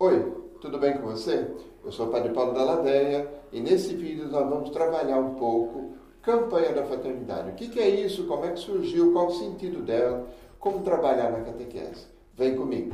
Oi, tudo bem com você? Eu sou o Padre Paulo da Ladeia e nesse vídeo nós vamos trabalhar um pouco campanha da fraternidade. O que é isso? Como é que surgiu? Qual o sentido dela? Como trabalhar na catequese? Vem comigo!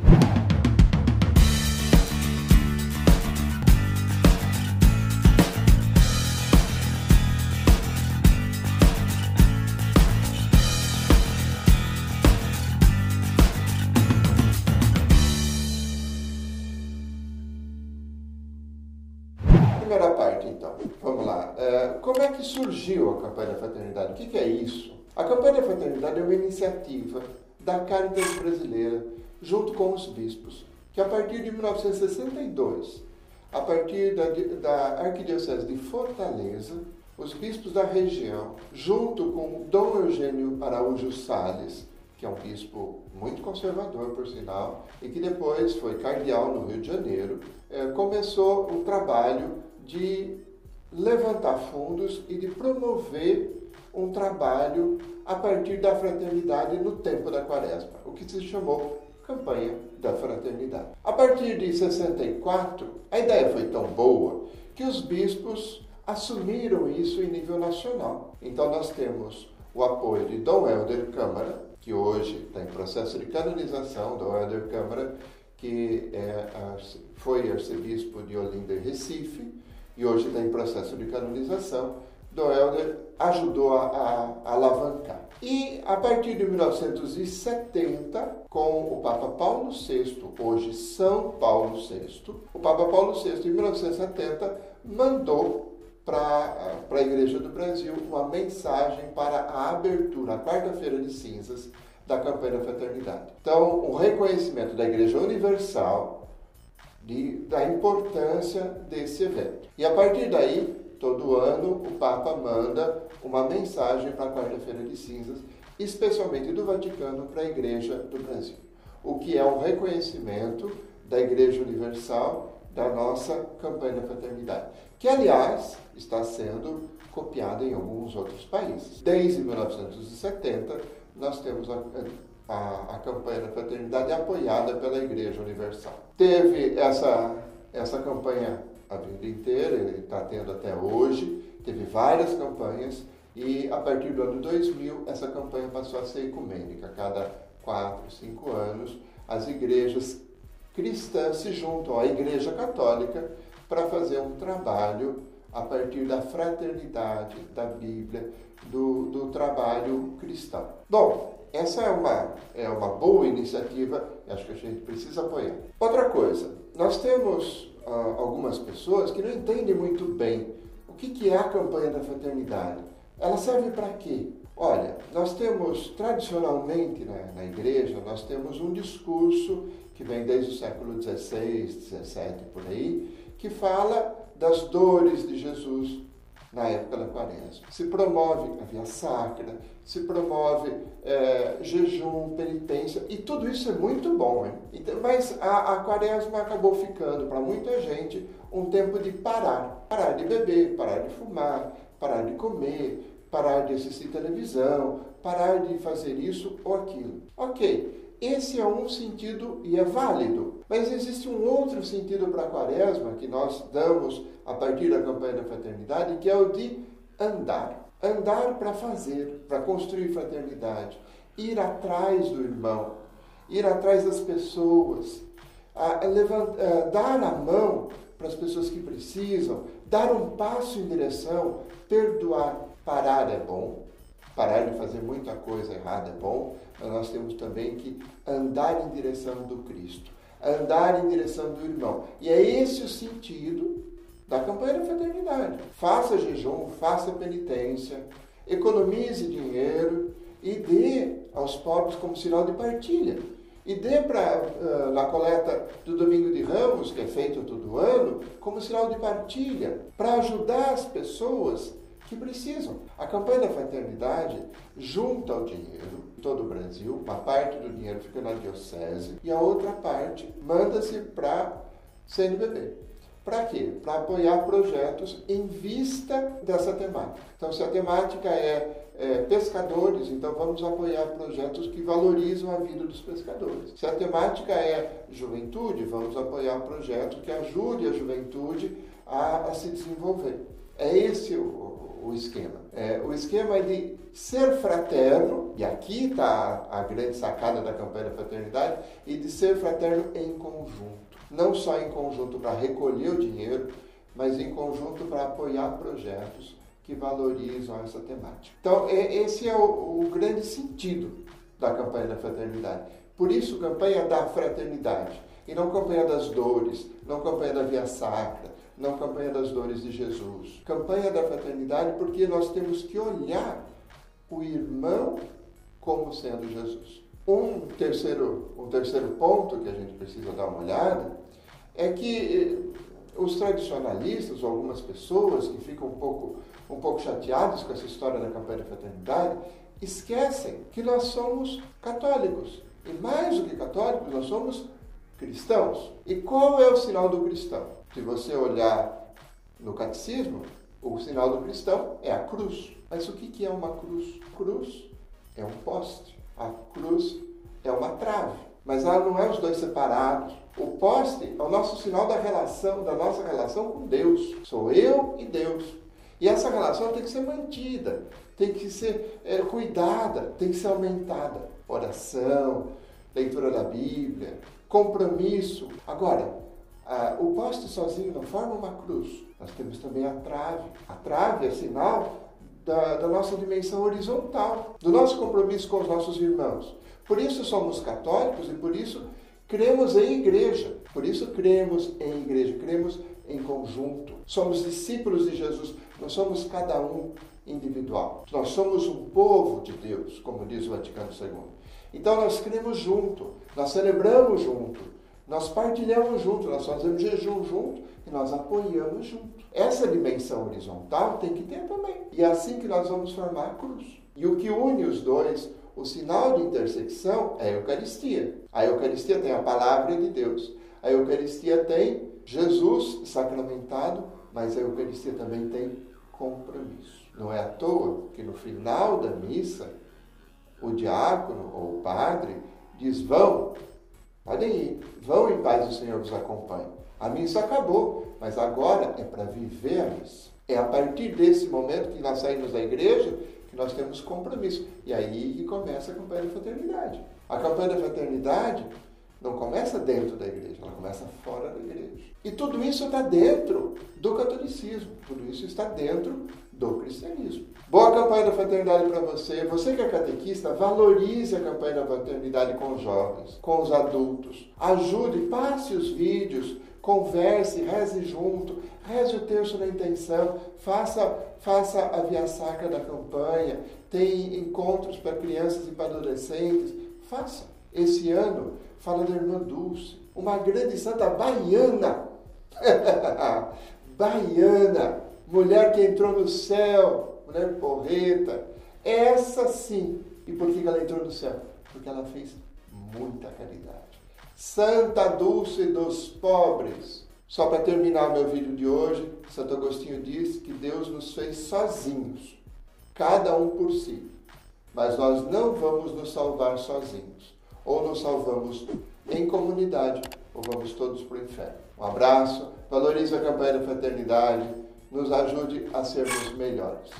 Como é que surgiu a campanha da fraternidade? O que é isso? A campanha da fraternidade é uma iniciativa da Caritas Brasileira, junto com os bispos, que a partir de 1962, a partir da, da Arquidiocese de Fortaleza, os bispos da região, junto com Dom Eugênio Araújo Sales, que é um bispo muito conservador, por sinal, e que depois foi cardeal no Rio de Janeiro, é, começou um trabalho de levantar fundos e de promover um trabalho a partir da fraternidade no tempo da quaresma, o que se chamou Campanha da Fraternidade. A partir de 64, a ideia foi tão boa que os bispos assumiram isso em nível nacional. Então nós temos o apoio de Dom Helder Câmara, que hoje está em processo de canonização, Dom Helder Câmara, que é, foi arcebispo de Olinda e Recife, e hoje está em processo de canonização, Dom Helder ajudou a, a, alavancar. E a partir de 1970, com o Papa Paulo VI, hoje São Paulo VI, o Papa Paulo VI, em 1970, mandou para a Igreja do Brasil uma mensagem para a abertura, a quarta-feira de cinzas, da campanha da fraternidade. Então, o reconhecimento da Igreja Universal de, da importância desse evento. E a partir daí, todo ano, o Papa manda uma mensagem para a Quarta-feira de Cinzas, especialmente do Vaticano para a Igreja do Brasil, o que é um reconhecimento da Igreja Universal da nossa campanha da fraternidade, que, aliás, está sendo copiada em alguns outros países. Desde 1970, nós temos a a, a campanha da fraternidade apoiada pela Igreja Universal. Teve essa, essa campanha a vida inteira, ele está tendo até hoje, teve várias campanhas e a partir do ano 2000 essa campanha passou a ser ecumênica. Cada quatro, cinco anos as igrejas cristãs se juntam à Igreja Católica para fazer um trabalho a partir da fraternidade, da Bíblia, do, do trabalho cristão. Bom, essa é uma, é uma boa iniciativa e acho que a gente precisa apoiar. Outra coisa, nós temos ah, algumas pessoas que não entendem muito bem o que, que é a campanha da fraternidade. Ela serve para quê? Olha, nós temos tradicionalmente na, na, igreja, nós temos um discurso que vem desde o século XVI, XVII, por aí, que fala das dores de Jesus, na época da quaresma. Se promove a via sacra, se promove é, jejum, penitência, e tudo isso é muito bom. Então, mas a, a quaresma acabou ficando para muita gente um tempo de parar. Parar de beber, parar de fumar, parar de comer, parar de assistir televisão, parar de fazer isso ou aquilo. Ok, esse é um sentido e é válido. Mas existe um outro sentido para a quaresma que nós damos a partir da campanha da fraternidade, que é o de andar. Andar para fazer, para construir fraternidade. Ir atrás do irmão, ir atrás das pessoas, a, a, dar a mão para as pessoas que precisam, dar um passo em direção, perdoar. Parar é bom, parar de fazer muita coisa errada é bom, mas nós temos também que andar em direção do Cristo, andar em direção do irmão. E é esse o sentido da campanha da fraternidade. Faça jejum, faça penitência, economize dinheiro e dê aos pobres como sinal de partilha. E dê para uh, na coleta do Domingo de Ramos, que é feito todo ano, como sinal de partilha, para ajudar as pessoas que precisam. A campanha da fraternidade junta o dinheiro todo o Brasil, uma parte do dinheiro fica na diocese e a outra parte manda-se para CNBB. Para quê? Para apoiar projetos em vista dessa temática. Então, se a temática é, é, pescadores, então vamos apoiar projetos que valorizam a vida dos pescadores. Se a temática é juventude, vamos apoiar projetos que ajudem a juventude a, a se desenvolver. É esse o, o esquema. É, o esquema é de ser fraterno, e aqui está a grande sacada da campanha da fraternidade, e de ser fraterno em conjunto não só em conjunto para recolher o dinheiro, mas em conjunto para apoiar projetos que valorizam essa temática. Então, esse é o, o grande sentido da campanha da fraternidade. Por isso, campanha da fraternidade, e não campanha das dores, não campanha da via sacra, não campanha das dores de Jesus. Campanha da fraternidade porque nós temos que olhar o irmão como sendo Jesus. Um terceiro, um terceiro ponto que a gente precisa dar uma olhada é que eh, os tradicionalistas, ou algumas pessoas que ficam um pouco, um pouco chateadas com essa história da campanha da fraternidade, esquecem que nós somos católicos. E mais do que católicos, nós somos cristãos. E qual é o sinal do cristão? Se você olhar no catecismo, o sinal do cristão é a cruz. Mas o que é uma cruz? Cruz é um poste. A cruz é uma trave. Mas ela não é os dois separados. O poste é o nosso sinal da relação, da nossa relação com Deus. Sou eu e Deus. E essa relação tem que ser mantida, tem que ser é, cuidada, tem que ser aumentada. Oração, leitura da Bíblia, compromisso. Agora, a, o poste sozinho não forma uma cruz. Nós temos também a trave. A trave é sinal da, da nossa dimensão horizontal, do nosso compromisso com os nossos irmãos. Por isso somos católicos e por isso cremos em igreja. Por isso cremos em igreja, cremos em conjunto. Somos discípulos de Jesus, não somos cada um individual. Nós somos um povo de Deus, como diz o Vaticano II. Então nós cremos junto, nós celebramos junto, nós partilhamos junto, nós fazemos jejum junto e nós apoiamos junto. Essa dimensão horizontal tem que ter também. E é assim que nós vamos formar a cruz. E o que une os dois, o sinal de intersecção é a Eucaristia. A Eucaristia tem a palavra de Deus. A Eucaristia tem Jesus sacramentado, mas a Eucaristia também tem compromisso. Não é à toa que no final da missa, o diácono ou o padre diz: vão, podem ir, vão em paz, o Senhor vos acompanhe. A missa acabou, mas agora é para viver a missa. É a partir desse momento que nós saímos da igreja que nós temos compromisso. E aí que começa a campanha da fraternidade. A campanha da fraternidade não começa dentro da igreja, ela começa fora da igreja. E tudo isso está dentro do catolicismo, tudo isso está dentro do cristianismo. Boa campanha da fraternidade para você. Você que é catequista, valorize a campanha da fraternidade com os jovens, com os adultos. Ajude, passe os vídeos, converse, reze junto, reze o terço na intenção, faça, faça a via sacra da campanha, tem encontros para crianças e para adolescentes, faça. Esse ano, fala da irmã Dulce, uma grande santa baiana, baiana, mulher que entrou no céu, mulher porreta, essa sim. E por que ela entrou no céu? Porque ela fez muita caridade. Santa Dulce dos Pobres. Só para terminar meu vídeo de hoje, Santo Agostinho diz que Deus nos fez sozinhos, cada um por si. Mas nós não vamos nos salvar sozinhos. Ou nos salvamos em comunidade, ou vamos todos para o inferno. Um abraço, valorize a campanha da fraternidade, nos ajude a sermos melhores.